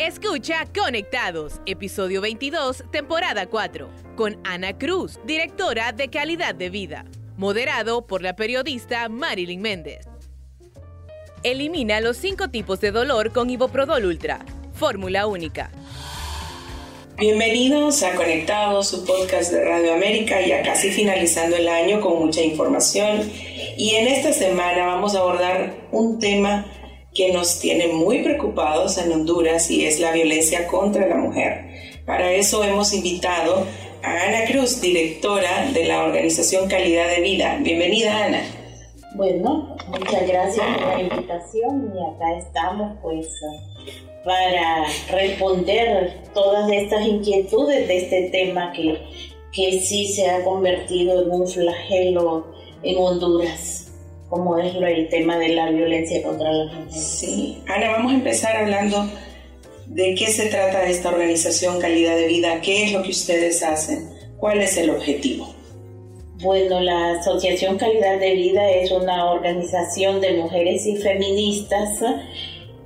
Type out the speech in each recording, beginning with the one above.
Escucha Conectados, episodio 22, temporada 4, con Ana Cruz, directora de Calidad de Vida, moderado por la periodista Marilyn Méndez. Elimina los cinco tipos de dolor con Iboprodol Ultra, fórmula única. Bienvenidos a Conectados, su podcast de Radio América, ya casi finalizando el año con mucha información. Y en esta semana vamos a abordar un tema que nos tiene muy preocupados en Honduras y es la violencia contra la mujer. Para eso hemos invitado a Ana Cruz, directora de la organización Calidad de Vida. Bienvenida, Ana. Bueno, muchas gracias por la invitación y acá estamos pues para responder todas estas inquietudes de este tema que, que sí se ha convertido en un flagelo en Honduras como es el tema de la violencia contra las mujeres. Sí, Ana, vamos a empezar hablando de qué se trata esta organización Calidad de Vida, qué es lo que ustedes hacen, cuál es el objetivo. Bueno, la Asociación Calidad de Vida es una organización de mujeres y feministas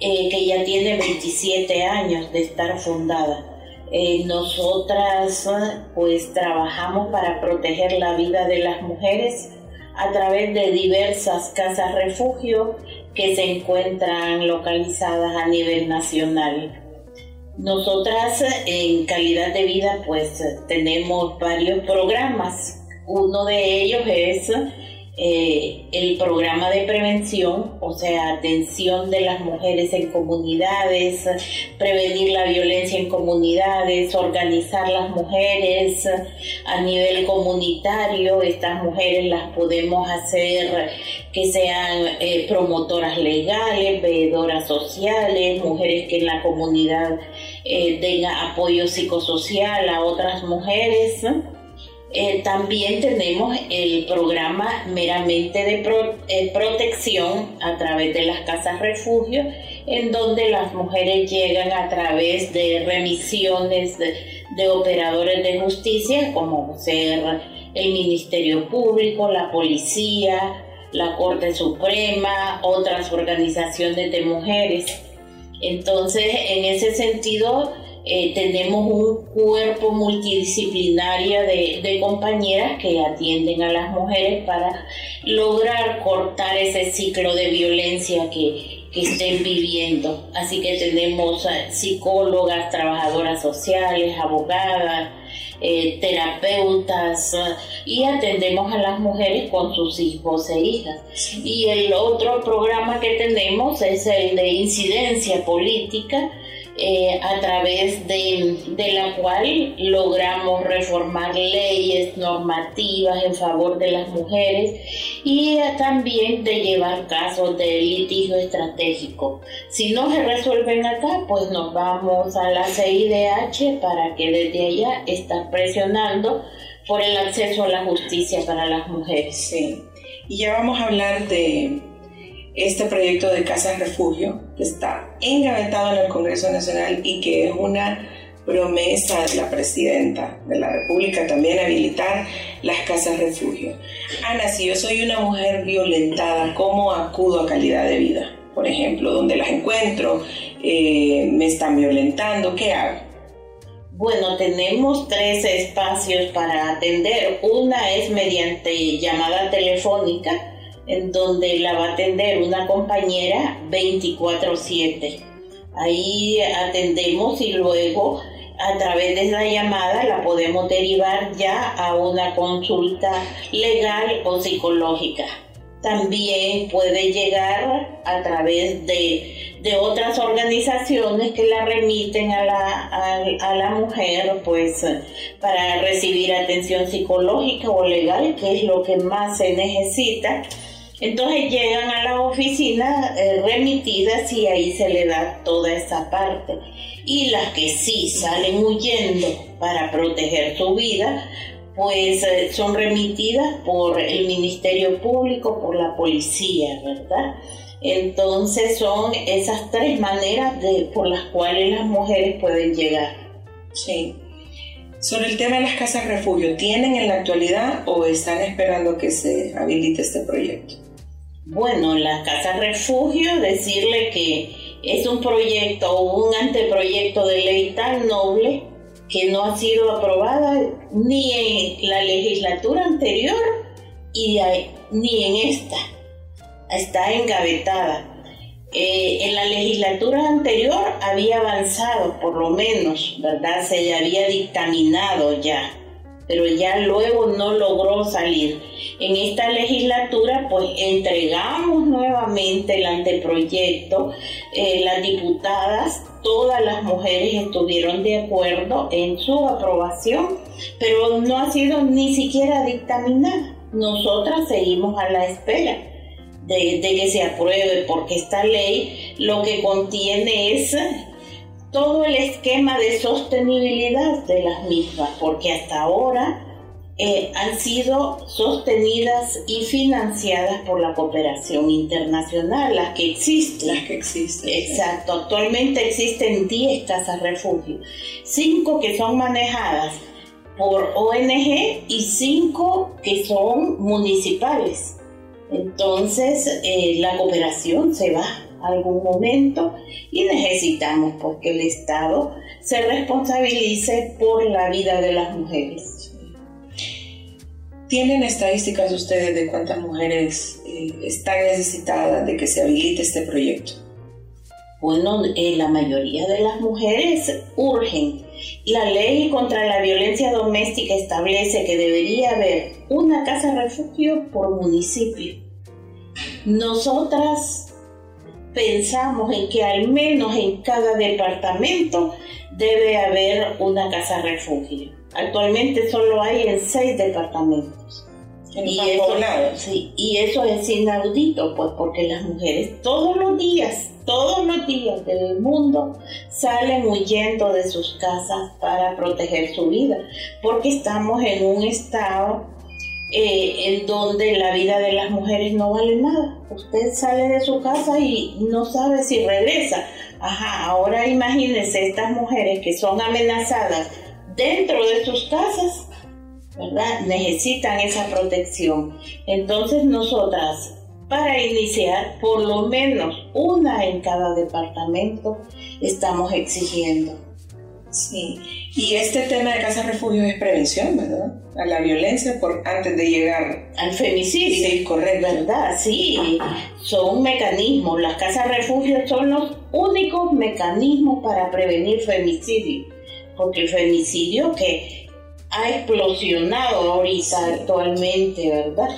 eh, que ya tiene 27 años de estar fundada. Eh, nosotras pues trabajamos para proteger la vida de las mujeres a través de diversas casas refugio que se encuentran localizadas a nivel nacional. Nosotras en calidad de vida pues tenemos varios programas. Uno de ellos es eh, el programa de prevención, o sea, atención de las mujeres en comunidades, prevenir la violencia en comunidades, organizar las mujeres a nivel comunitario. Estas mujeres las podemos hacer que sean eh, promotoras legales, veedoras sociales, mujeres que en la comunidad eh, den apoyo psicosocial a otras mujeres eh, también tenemos el programa meramente de eh, protección a través de las casas refugio, en donde las mujeres llegan a través de remisiones de, operadores de justicia, como ser el Ministerio Público, la Policía, la Corte Suprema, otras organizaciones de mujeres. Entonces, en ese sentido, eh, tenemos un cuerpo multidisciplinario de, compañeras que atienden a las mujeres para lograr cortar ese ciclo de violencia que, estén viviendo. Así que tenemos eh, psicólogas, trabajadoras sociales, abogadas, eh, terapeutas y atendemos a las mujeres con sus hijos e hijas. Y el otro programa que tenemos es el de incidencia política eh, a través de, la cual logramos reformar leyes normativas en favor de las mujeres y también de llevar casos de litigio estratégico. Si no se resuelven acá, pues nos vamos a la CIDH para que desde allá estar presionando por el acceso a la justicia para las mujeres. Sí. Y ya vamos a hablar de este proyecto de Casas Refugio, que está engavetado en el Congreso Nacional y que es una promesa de la presidenta de la República también habilitar las casas refugio. Ana, si yo soy una mujer violentada, ¿cómo acudo a calidad de vida? Por ejemplo, ¿dónde las encuentro? Eh, ¿Me están violentando? ¿Qué hago? Bueno, tenemos tres espacios para atender. Una es mediante llamada telefónica en donde la va a atender una compañera 24/7. Ahí atendemos y luego a través de la llamada la podemos derivar ya a una consulta legal o psicológica. También puede llegar a través de, otras organizaciones que la remiten a la, a la mujer pues para recibir atención psicológica o legal, que es lo que más se necesita entonces llegan a la oficina eh, remitidas y ahí se le da toda esa parte. Y las que sí salen huyendo para proteger su vida, pues eh, son remitidas por el Ministerio Público, por la policía, ¿verdad? Entonces son esas tres maneras de, por las cuales las mujeres pueden llegar. Sí. Sobre el tema de las casas refugio, ¿tienen en la actualidad o están esperando que se habilite este proyecto? Bueno, la casa refugio, decirle que es un proyecto o un anteproyecto de ley tan noble que no ha sido aprobada ni en la legislatura anterior y ni en esta. Está engavetada. Eh, en la legislatura anterior había avanzado, por lo menos, ¿verdad? Se había dictaminado ya pero ya luego no logró salir. En esta legislatura pues entregamos nuevamente el anteproyecto, eh, las diputadas, todas las mujeres estuvieron de acuerdo en su aprobación, pero no ha sido ni siquiera dictaminada. Nosotras seguimos a la espera. de que se apruebe, porque esta ley lo que contiene es todo el esquema de sostenibilidad de las mismas, porque hasta ahora eh, han sido sostenidas y financiadas por la cooperación internacional, las que existen. Las que existen. Exacto, actualmente existen 10 casas refugio, 5 que son manejadas por ONG y 5 que son municipales. Entonces, eh, la cooperación se va algún momento y necesitamos pues, que el Estado se responsabilice por la vida de las mujeres. ¿Tienen estadísticas ustedes de cuántas mujeres eh, están necesitadas de que se habilite este proyecto? Bueno, eh, la mayoría de las mujeres urgen. La ley contra la violencia doméstica establece que debería haber una casa refugio por municipio. Nosotras pensamos en que al menos en cada departamento debe haber una casa refugio. Actualmente solo hay en seis departamentos. y, eso, sí, y eso es inaudito, pues porque las mujeres todos los días, todos los días del mundo salen huyendo de sus casas para proteger su vida, porque estamos en un estado eh, en donde la vida de las mujeres no vale nada. Usted sale de su casa y no sabe si regresa. Ajá, ahora imagínense estas mujeres que son amenazadas dentro de sus casas, ¿verdad? Necesitan esa protección. Entonces nosotras, para iniciar, por lo menos una en cada departamento, estamos exigiendo. Sí, y este tema de casa refugio es prevención, ¿verdad? A la violencia por antes de llegar al femicidio. Sí, correcto. ¿Verdad? Sí, son mecanismos. Las casas refugio son los únicos mecanismos para prevenir femicidio. Porque el femicidio que ha explosionado ahorita actualmente, ¿verdad?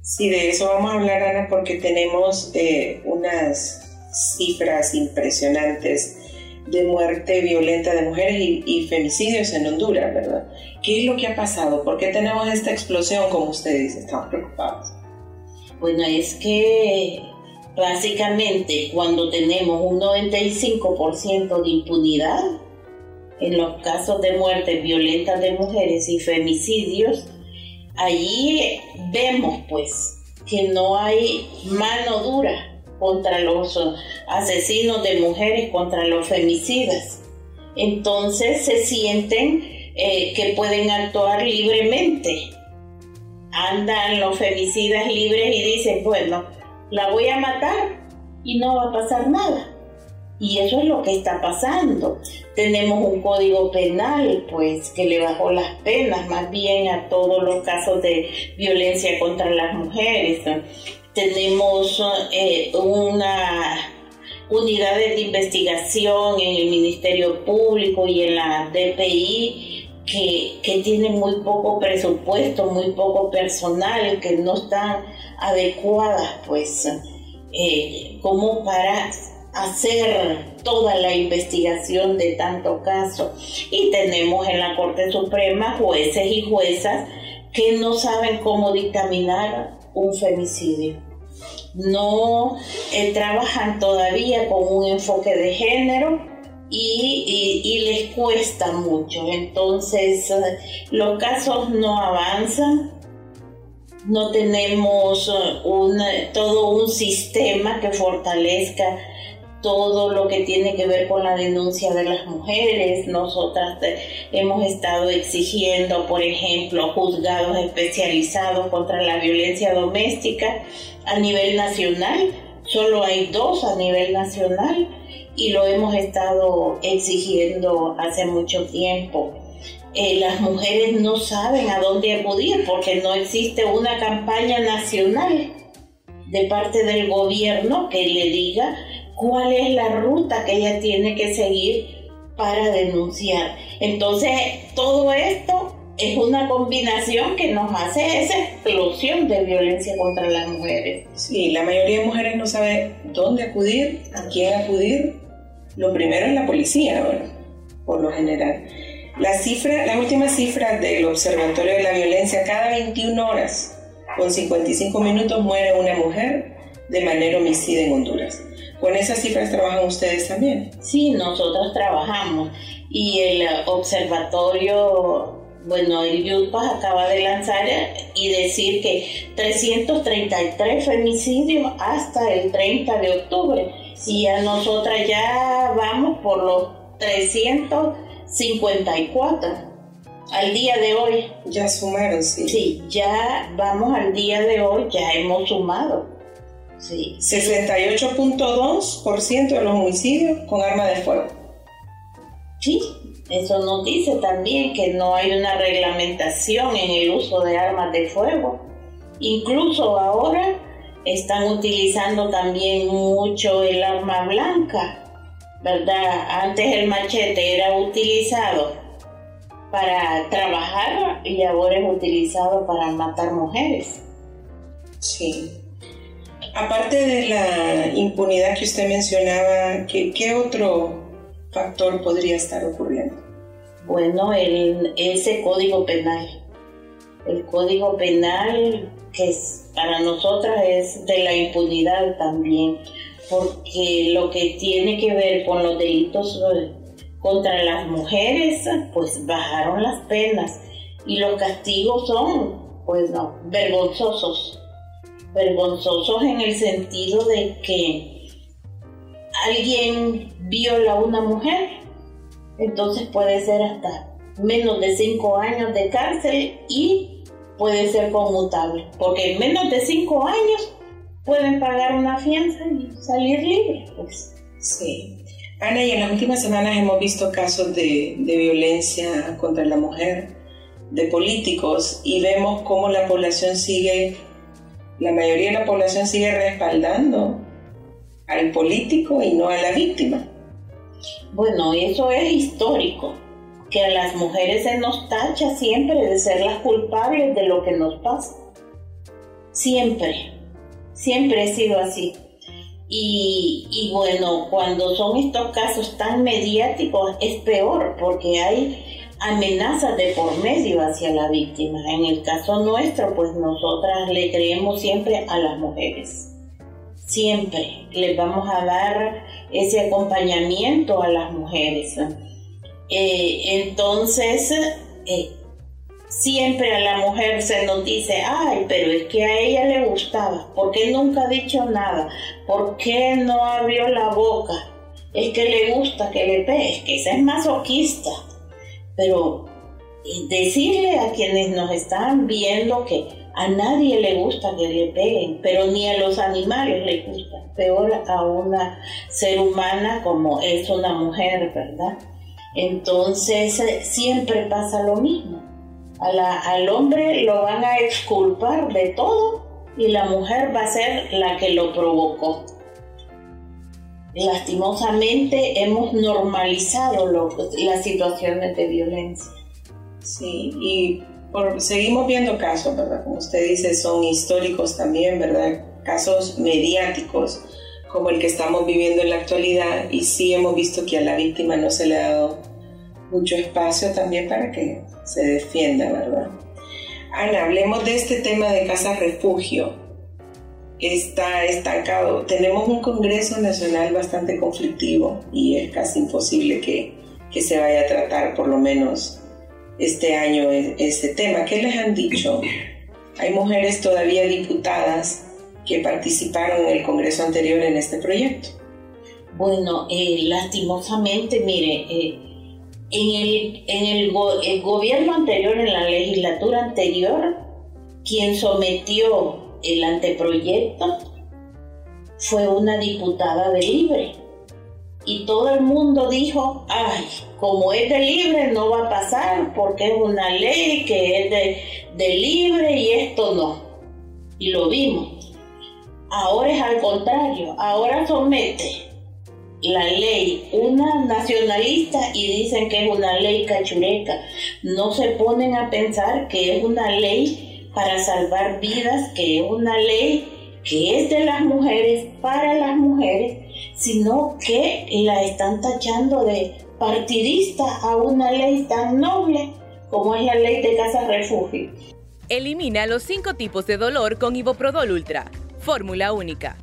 Sí, de eso vamos a hablar, Ana, porque tenemos eh, unas cifras impresionantes de muerte violenta de mujeres y, femicidios en Honduras, ¿verdad? ¿Qué es lo que ha pasado? ¿Por qué tenemos esta explosión, como usted dice? Estamos preocupados. Bueno, es que básicamente cuando tenemos un 95% de impunidad en los casos de muerte violenta de mujeres y femicidios, allí vemos pues que no hay mano dura contra los asesinos de mujeres, contra los femicidas. Entonces se sienten eh, que pueden actuar libremente. Andan los femicidas libres y dicen, bueno, la voy a matar y no va a pasar nada. Y eso es lo que está pasando. Tenemos un código penal, pues, que le bajó las penas más bien a todos los casos de violencia contra las mujeres tenemos eh, una unidades de investigación en el Ministerio Público y en la DPI que, que tienen muy poco presupuesto, muy poco personal, que no están adecuadas pues eh, como para hacer toda la investigación de tanto caso. Y tenemos en la Corte Suprema jueces y juezas que no saben cómo dictaminar un femicidio. No eh, trabajan todavía con un enfoque de género y, les cuesta mucho. Entonces eh, los casos no avanzan, no tenemos eh, todo un sistema que fortalezca todo lo que tiene que ver con la denuncia de las mujeres. Nosotras hemos estado exigiendo, por ejemplo, juzgados especializados contra la violencia doméstica a nivel nacional. Solo hay dos a nivel nacional y lo hemos estado exigiendo hace mucho tiempo. Eh, las mujeres no saben a dónde acudir porque no existe una campaña nacional de parte del gobierno que le diga cuál es la ruta que ella tiene que seguir para denunciar. Entonces, todo esto es una combinación que nos hace esa explosión de violencia contra las mujeres. Sí, la mayoría de mujeres no sabe dónde acudir, a quién acudir. Lo primero es la policía, por lo general. La cifra, las últimas cifras del Observatorio de la Violencia, cada 21 horas, con 55 minutos, muere una mujer de manera homicida en Honduras. ¿Con esas cifras trabajan ustedes también? Sí, nosotros trabajamos. Y el observatorio bueno, el YUPAS acaba de lanzar y decir que 333 femicidios hasta el 30 de octubre. Y a nosotras ya vamos por los 354 al día de hoy. Ya sumaron, sí. Sí, ya vamos al día de hoy, ya hemos sumado. Sí. 68.2% de los homicidios con arma de fuego. Sí, eso nos dice también que no hay una reglamentación en el uso de armas de fuego. Incluso ahora están utilizando también mucho el arma blanca, ¿verdad? Antes el machete era utilizado para trabajar y ahora es utilizado para matar mujeres. Sí. Aparte de la impunidad que usted mencionaba, ¿qué, otro factor podría estar ocurriendo? Bueno, el, ese código penal. El código penal que para nosotras es de la impunidad también, porque lo que tiene que ver con los delitos contra las mujeres, pues bajaron las penas y los castigos son, pues no, vergonzosos. Vergonzosos en el sentido de que alguien viola a una mujer, entonces puede ser hasta menos de cinco años de cárcel y puede ser conmutable, porque en menos de cinco años pueden pagar una fianza y salir libres. Pues. Sí. Ana, y en las últimas semanas hemos visto casos de, de violencia contra la mujer, de políticos, y vemos cómo la población sigue, la mayoría de la población sigue respaldando al político y no a la víctima. Bueno, eso es histórico, que a las mujeres se nos tacha siempre de ser las culpables de lo que nos pasa. Siempre, siempre ha sido así. Y, y, bueno, cuando son estos casos tan mediáticos es peor porque hay amenazas de por medio hacia la víctima. En el caso nuestro, pues nosotras le creemos siempre a las mujeres siempre les vamos a dar ese acompañamiento a las mujeres. Eh, entonces, eh, siempre a la mujer se nos dice, ay, pero es que a ella le gustaba, ¿por qué nunca ha dicho nada? ¿Por qué no abrió la boca? Es que le gusta que le pegue, es que esa es masoquista. Pero decirle a quienes nos están viendo que a nadie le gusta que le peguen, pero ni a los animales le gusta. Peor a una ser humana como es una mujer, ¿verdad? Entonces eh, siempre pasa lo mismo. al hombre lo van a exculpar de todo y la mujer va a ser la que lo provocó. Lastimosamente hemos normalizado las situaciones de violencia. Sí, y seguimos viendo casos, ¿verdad? Como usted dice, son históricos también, ¿verdad? Casos mediáticos como el que estamos viviendo en la actualidad y sí hemos visto que a la víctima no se le ha dado mucho espacio también para que se defienda, ¿verdad? Ana, hablemos de este tema de casa refugio. Está estancado. Tenemos un Congreso Nacional bastante conflictivo y es casi imposible que, que se vaya a tratar por lo menos este año e-, ese tema. ¿Qué les han dicho? Hay mujeres todavía diputadas que participaron en el Congreso anterior en este proyecto. Bueno, eh, lastimosamente, mire, eh, en, el, en el, gobierno anterior, en la legislatura anterior, quien sometió el anteproyecto fue una diputada de libre. Y todo el mundo dijo, ay, como es de libre no va a pasar porque es una ley que es de, de libre y esto no. Y lo vimos. Ahora es al contrario, ahora somete la ley una nacionalista y dicen que es una ley cachureca. No se ponen a pensar que es una ley para salvar vidas, que es una ley que es de las mujeres, para las mujeres, sino que la están tachando de partidista a una ley tan noble como es la ley de casa refugio. Elimina los cinco tipos de dolor con Iboprodol Ultra, fórmula única.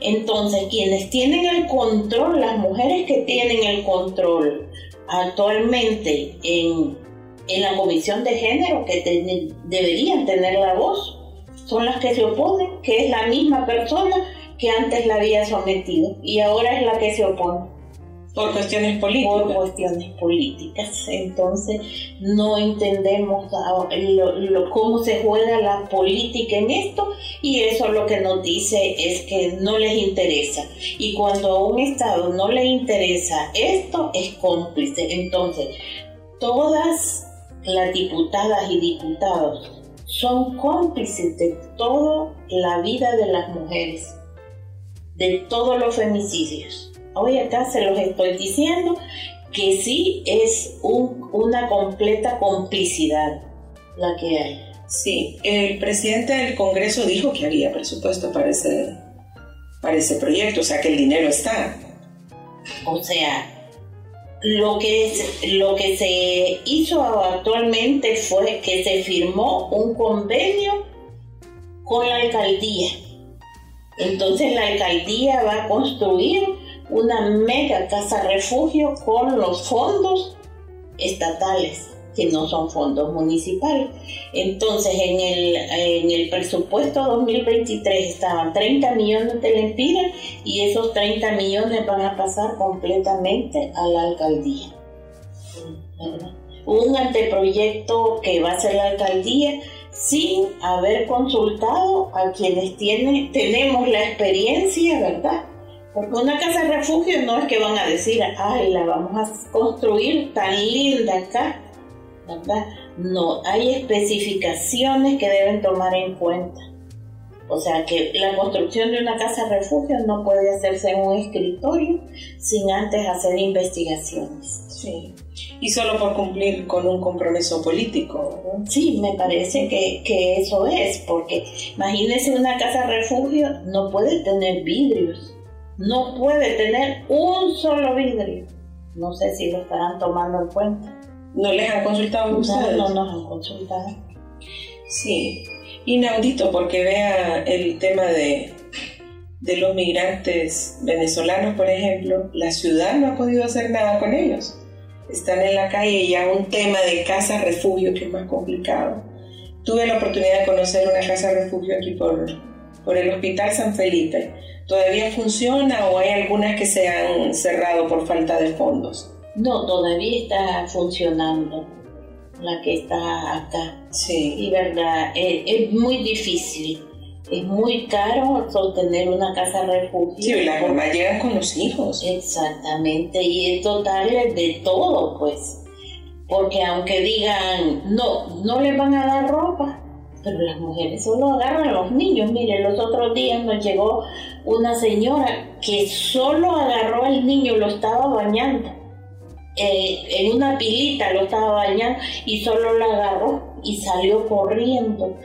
Entonces, quienes tienen el control, las mujeres que tienen el control actualmente en, la comisión de género, que deberían tener la voz, son las que se oponen, que es la misma persona que antes la había sometido y ahora es la que se opone. Por cuestiones políticas. Por cuestiones políticas. Entonces, no entendemos cómo se juega la política en esto y eso lo que nos dice es que no les interesa. Y cuando a un Estado no le interesa esto, es cómplice. Entonces, todas las diputadas y diputados son cómplices de toda la vida de las mujeres, de todos los femicidios. Hoy acá se los estoy diciendo que sí es una completa complicidad la que hay. Sí, el presidente del Congreso dijo que había presupuesto para ese, para ese proyecto, o sea que el dinero está. O sea, lo que, lo que se hizo actualmente fue que se firmó un convenio con la alcaldía. Entonces la alcaldía va a construir una mega casa refugio con los fondos estatales que no son fondos municipales. Entonces, en el, en el presupuesto 2023 estaban 30 millones de lempiras y esos 30 millones van a pasar completamente a la alcaldía. Un anteproyecto que va a ser la alcaldía sin haber consultado a quienes tenemos la experiencia, ¿verdad? Porque una casa de refugio no es que van a decir, ay, la vamos a construir tan linda acá, ¿verdad? No, hay especificaciones que deben tomar en cuenta. O sea que la construcción de una casa refugio no puede hacerse en un escritorio sin antes hacer investigaciones. Sí. Y solo por cumplir con un compromiso político. Sí, me parece que, que eso es, porque imagínense una casa refugio no puede tener vidrios, no puede tener un solo vidrio. No sé si lo estarán tomando en cuenta. ¿No les han consultado a ustedes? No, no nos han consultado. Sí, inaudito porque vea el tema de, de los migrantes venezolanos, por ejemplo, la ciudad no ha podido hacer nada con ellos. Están en la calle y ya un tema de casa refugio que es más complicado. Tuve la oportunidad de conocer una casa refugio aquí por, por el Hospital San Felipe. ¿Todavía funciona o hay algunas que se han cerrado por falta de fondos? No, todavía está funcionando la que está acá. Sí. Y verdad, eh, es, muy difícil. Es muy caro sostener una casa refugio. Sí, las mamás llegan con los hijos. Exactamente, y es total de todo, pues. Porque aunque digan, no, no les van a dar ropa, pero las mujeres solo agarran a los niños. Mire, los otros días nos llegó una señora que solo agarró al niño, lo estaba bañando eh, en una pilita, lo estaba bañando y solo la agarró y salió corriendo.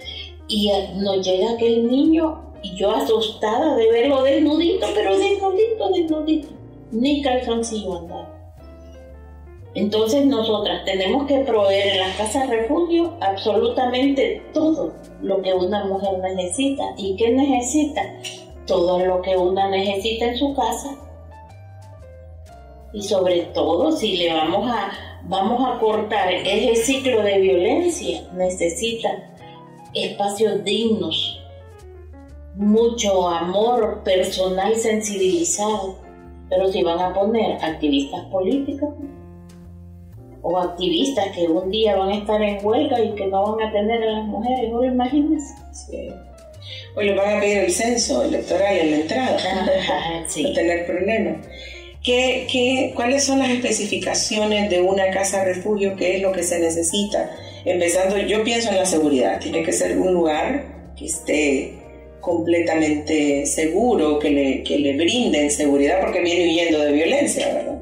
Y eh, nos llega aquel niño y yo asustada de verlo desnudito, pero desnudito, desnudito, ni calzoncillo andaba. Entonces nosotras tenemos que proveer en las casas refugio absolutamente todo lo que una mujer necesita. ¿Y qué necesita? Todo lo que una necesita en su casa y sobre todo si le vamos a, vamos a cortar ese ciclo de violencia, necesita espacios dignos, mucho amor personal sensibilizado, pero si van a poner activistas políticos o activistas que un día van a estar en huelga y que no van a tener a las mujeres, ¿no lo imagínense? O le van a pedir el censo electoral en la entrada. sí. No tener problemas. ¿Qué, qué, cuáles son las especificaciones de una casa refugio? ¿Qué es lo que se necesita? Empezando, yo pienso en la seguridad. Tiene que ser un lugar que esté completamente seguro, que le, que le brinden seguridad, porque viene huyendo de violencia, ¿verdad?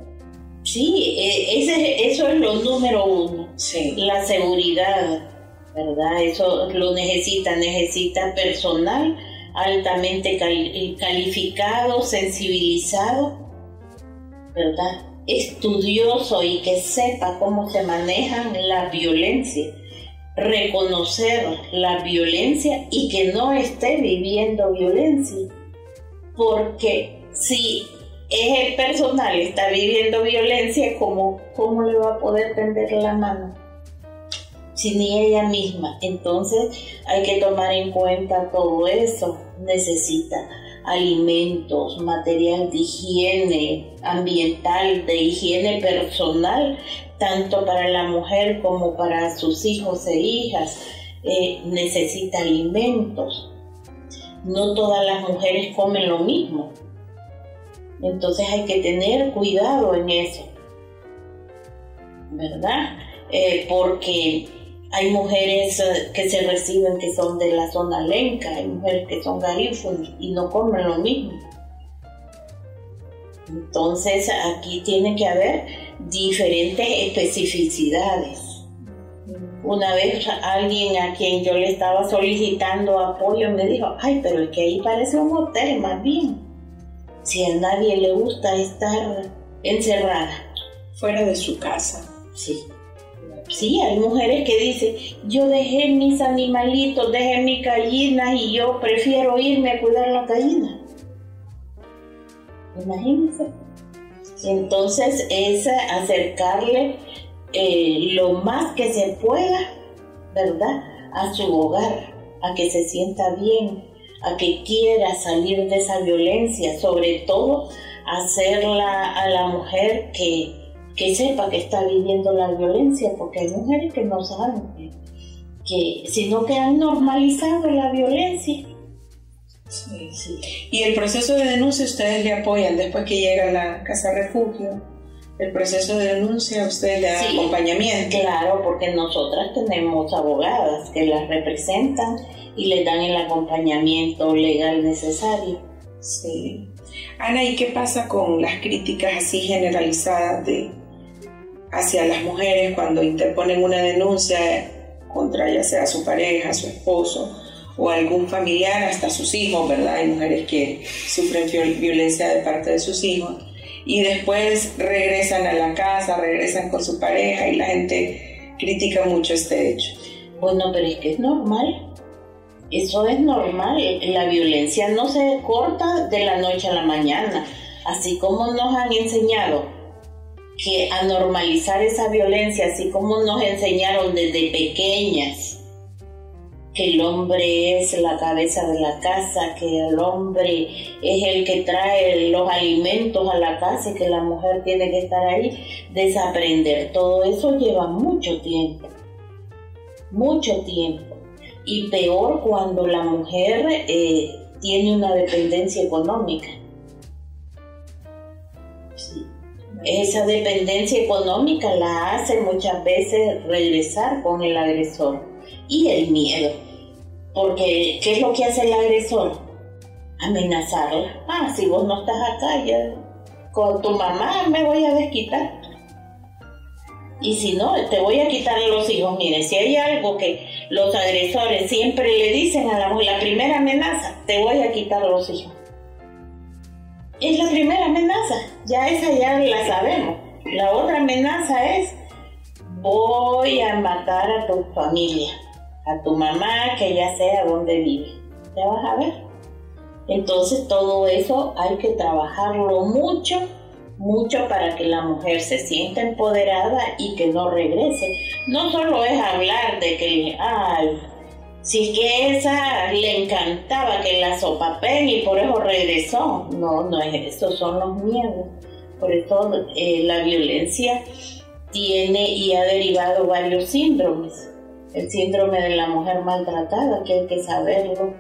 Sí, e, ese, eso es lo número uno. Sí. La seguridad, ¿verdad? Eso lo necesita, necesita personal altamente calificado, sensibilizado, ¿verdad? Estudioso y que sepa cómo se manejan la violencia, reconocer la violencia y que no esté viviendo violencia. Porque si es el personal está viviendo violencia, ¿cómo, ¿cómo le va a poder tender la mano? Si ni ella misma. Entonces hay que tomar en cuenta todo eso. Necesita alimentos, material de higiene ambiental, de higiene personal, tanto para la mujer como para sus hijos e hijas. Eh, necesita alimentos. No todas las mujeres comen lo mismo entonces hay que tener cuidado en eso, ¿verdad? Eh, porque hay mujeres eh, que se reciben que son de la zona lenca, hay mujeres que son garífunas y no comen lo mismo. Entonces aquí tiene que haber diferentes especificidades. Una vez alguien a quien yo le estaba solicitando apoyo me dijo, ay, pero es que ahí parece un hotel más bien si a nadie le gusta estar encerrada. Fuera de su casa. Sí. Sí, hay mujeres que dicen, yo dejé mis animalitos, dejé mis gallinas y yo prefiero irme a cuidar la gallina. Imagínense. Entonces es acercarle eh, lo más que se pueda, ¿verdad? A su hogar, a que se sienta bien, a que quiera salir de esa violencia, sobre todo hacerla a la mujer que, sepa que está viviendo la violencia, porque hay mujeres que no saben, que, sino que han normalizado la violencia. Sí. Y el proceso de denuncia ustedes le apoyan después que llega a la casa refugio. El proceso de denuncia ustedes le dan acompañamiento. Claro, porque nosotras tenemos abogadas que las representan y le dan el acompañamiento legal necesario. Sí. Ana, ¿y qué pasa con las críticas así generalizadas de, hacia las mujeres cuando interponen una denuncia contra ya sea su pareja, su esposo o algún familiar, hasta sus hijos, ¿verdad? Hay mujeres que sufren violencia de parte de sus hijos y después regresan a la casa, regresan con su pareja y la gente critica mucho este hecho. Bueno, pero es que es normal. Eso es normal, la violencia no se corta de la noche a la mañana, así como nos han enseñado que a normalizar esa violencia, así como nos enseñaron desde pequeñas que el hombre es la cabeza de la casa, que el hombre es el que trae los alimentos a la casa y que la mujer tiene que estar ahí, desaprender. Todo eso lleva mucho tiempo, mucho tiempo y peor cuando la mujer eh, tiene una dependencia económica. Esa dependencia económica la hace muchas veces regresar con el agresor y el miedo. Porque, ¿qué es lo que hace el agresor? Amenazarla. Ah, si vos no estás acá, ya con tu mamá me voy a desquitar. Y si no, te voy a quitar los hijos. Mire, si hay algo que los agresores siempre le dicen a la mujer, la primera amenaza, te voy a quitar los hijos. Es la primera amenaza, ya esa ya la sabemos. La otra amenaza es, voy a matar a tu familia, a tu mamá, que ya sea donde vive. Ya vas a ver. Entonces todo eso hay que trabajarlo mucho mucho para que la mujer se sienta empoderada y que no regrese. No solo es hablar de que, ay, si que esa le encantaba que la sopapen y por eso regresó. No, no es eso, son los miedos. Por eso eh, la violencia tiene y ha derivado varios síndromes. El síndrome de la mujer maltratada, que hay que saberlo,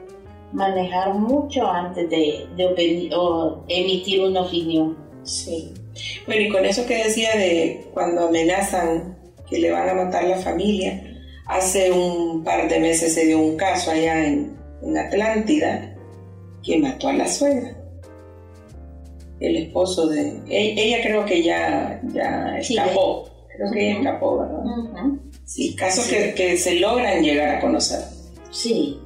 manejar mucho antes de, emitir una opinión. Sí. Bueno, y con eso que decía de cuando amenazan que le van a matar la familia, hace un par de meses se dio un caso allá en, en Atlántida que mató a la suegra. El esposo de... E, ella, creo que ya, ya escapó. Creo que ella escapó, ¿verdad? Sí, casos Que, que se logran llegar a conocer. Sí,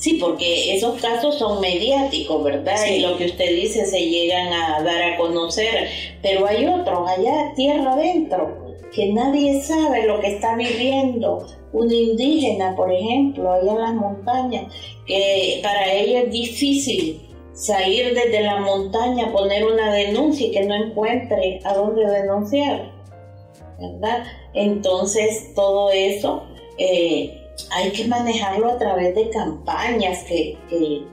Sí, porque esos casos son mediáticos, ¿verdad? Y lo que usted dice se llegan a dar a conocer, pero hay otros allá, tierra adentro, que nadie sabe lo que está viviendo. Un indígena, por ejemplo, allá en las montañas, que para ella es difícil salir desde la montaña, poner una denuncia y que no encuentre a dónde denunciar, ¿verdad? Entonces, todo eso... Eh, hay que manejarlo a través de campañas que,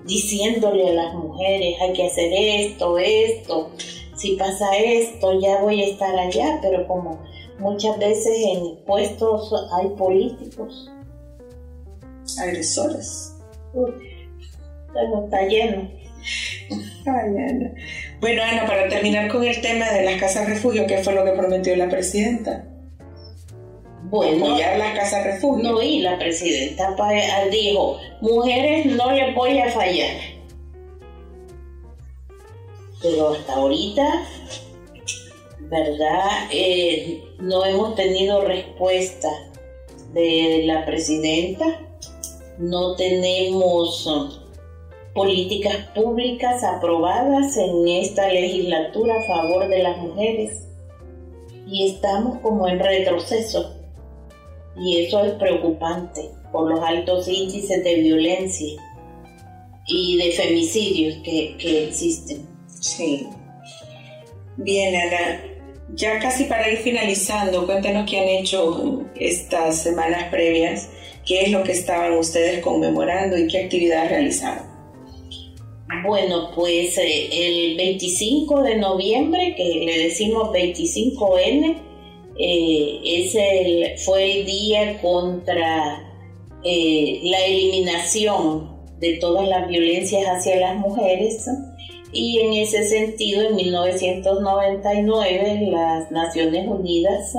diciéndole a las mujeres hay que hacer esto, esto, si pasa esto ya voy a estar allá, pero como muchas veces en puestos hay políticos. Agresores. está lleno. Bueno, Ana, para terminar con el tema de las casas refugio, ¿qué fue lo que prometió la presidenta? Bueno, ya la casa refugio. No, y la presidenta dijo, mujeres no les voy a fallar. Pero hasta ahorita, ¿verdad? Eh, no hemos tenido respuesta de la presidenta. No tenemos um, políticas públicas aprobadas en esta legislatura a favor de las mujeres. Y estamos como en retroceso y eso es preocupante por los altos índices de violencia y de femicidios que, existen. Sí. Bien, Ana, ya casi para ir finalizando, cuéntenos qué han hecho estas semanas previas, qué es lo que estaban ustedes conmemorando y qué actividades realizaron. Bueno, pues eh, el 25 de noviembre, que le decimos 25N, eh, es el, fue el día contra eh, la eliminación de todas las violencias hacia las mujeres y en ese sentido en 1999 las Naciones Unidas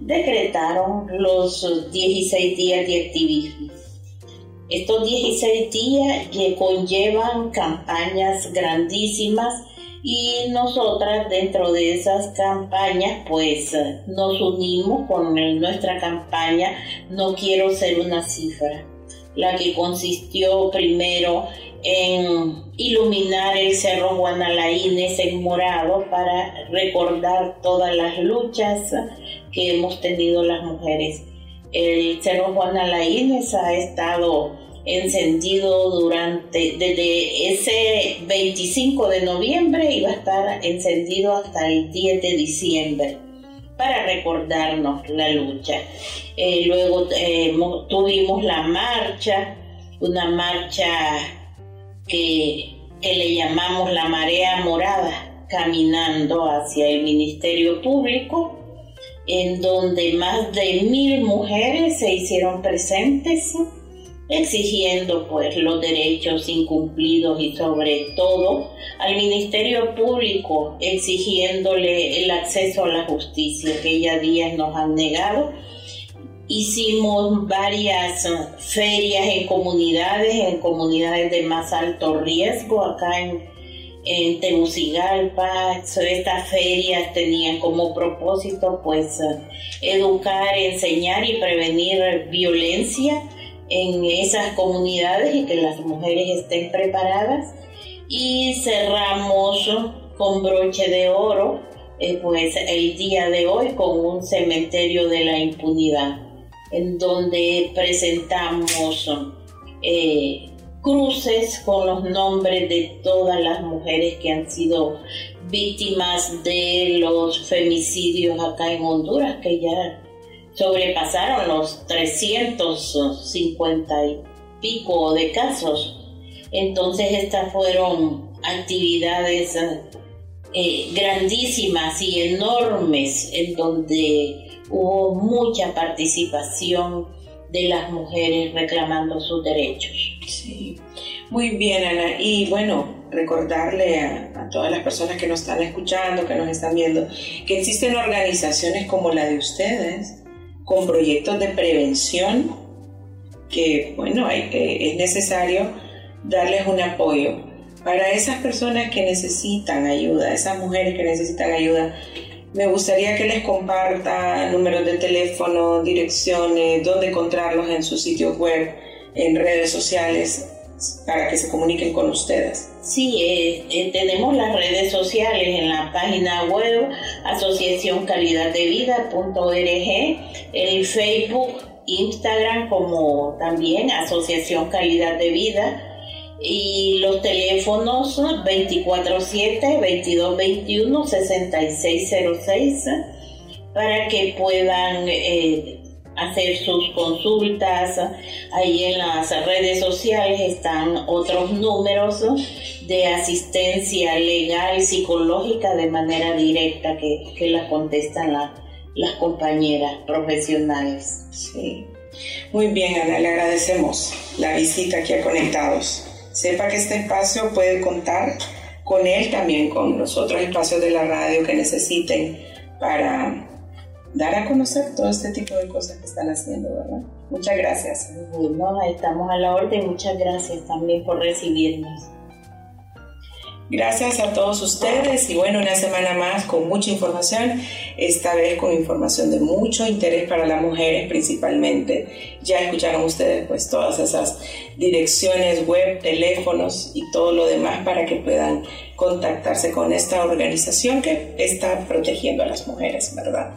decretaron los 16 días de activismo. Estos 16 días conllevan campañas grandísimas y nosotras dentro de esas campañas pues nos unimos con nuestra campaña No quiero ser una cifra, la que consistió primero en iluminar el Cerro Guanalaínez en morado para recordar todas las luchas que hemos tenido las mujeres. El Cerro Guanalaínez ha estado encendido durante, desde ese 25 de noviembre iba a estar encendido hasta el 10 de diciembre para recordarnos la lucha. Eh, luego eh, tuvimos la marcha, una marcha que, que le llamamos la marea morada, caminando hacia el Ministerio Público, en donde más de mil mujeres se hicieron presentes exigiendo pues los derechos incumplidos y sobre todo al Ministerio Público exigiéndole el acceso a la justicia que ya días nos han negado. Hicimos varias ferias en comunidades, en comunidades de más alto riesgo, acá en, en Tegucigalpa. Estas ferias tenían como propósito pues educar, enseñar y prevenir violencia en esas comunidades y que las mujeres estén preparadas. Y cerramos con broche de oro, eh, pues el día de hoy con un cementerio de la impunidad, en donde presentamos eh, cruces con los nombres de todas las mujeres que han sido víctimas de los femicidios acá en Honduras, que ya sobrepasaron los 350 y pico de casos. Entonces estas fueron actividades eh, grandísimas y enormes en donde hubo mucha participación de las mujeres reclamando sus derechos. Sí. Muy bien, Ana. Y bueno, recordarle a, todas las personas que nos están escuchando, que nos están viendo, que existen organizaciones como la de ustedes, con proyectos de prevención, que bueno, es necesario darles un apoyo. Para esas personas que necesitan ayuda, esas mujeres que necesitan ayuda, me gustaría que les comparta números de teléfono, direcciones, dónde encontrarlos en sus sitios web, en redes sociales, para que se comuniquen con ustedes. Sí, eh, eh, tenemos las redes sociales en la página web asociacioncalidadevida.org, el Facebook, Instagram como también Asociación Calidad de Vida y los teléfonos 24-7-22-21-6606 para que puedan eh, hacer sus consultas. Ahí en las redes sociales están otros números de asistencia legal, psicológica de manera directa que, que las contestan las compañeras profesionales. Sí. Muy bien, Ana, le agradecemos la visita aquí a Conectados sepa que este espacio puede contar con él también, con los otros espacios de la radio que necesiten para dar a conocer todo este tipo de cosas que están haciendo, ¿verdad? Muchas gracias. Bueno, estamos a la orden. Muchas gracias también por recibirnos. Gracias a todos ustedes y bueno, una semana más con mucha información, esta vez con información de mucho interés para las mujeres principalmente. Ya escucharon ustedes pues todas esas direcciones web, teléfonos y todo lo demás para que puedan contactarse con esta organización que está protegiendo a las mujeres, ¿verdad?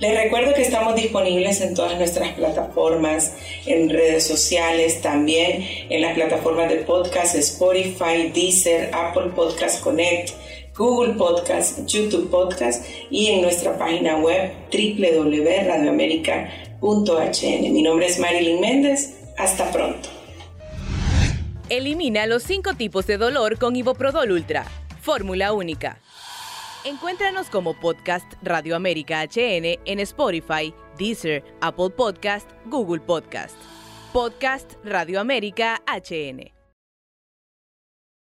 Les recuerdo que estamos disponibles en todas nuestras plataformas, en redes sociales, también en las plataformas de podcast Spotify, Deezer, Apple Podcast Connect, Google Podcast, YouTube Podcast y en nuestra página web www.radioamerica.hn. Mi nombre es Marilyn Méndez. Hasta pronto. Elimina los cinco tipos de dolor con Iboprodol Ultra. Fórmula única. Encuéntranos como Podcast Radio América HN en Spotify, Deezer, Apple Podcast, Google Podcast. Podcast Radio América HN.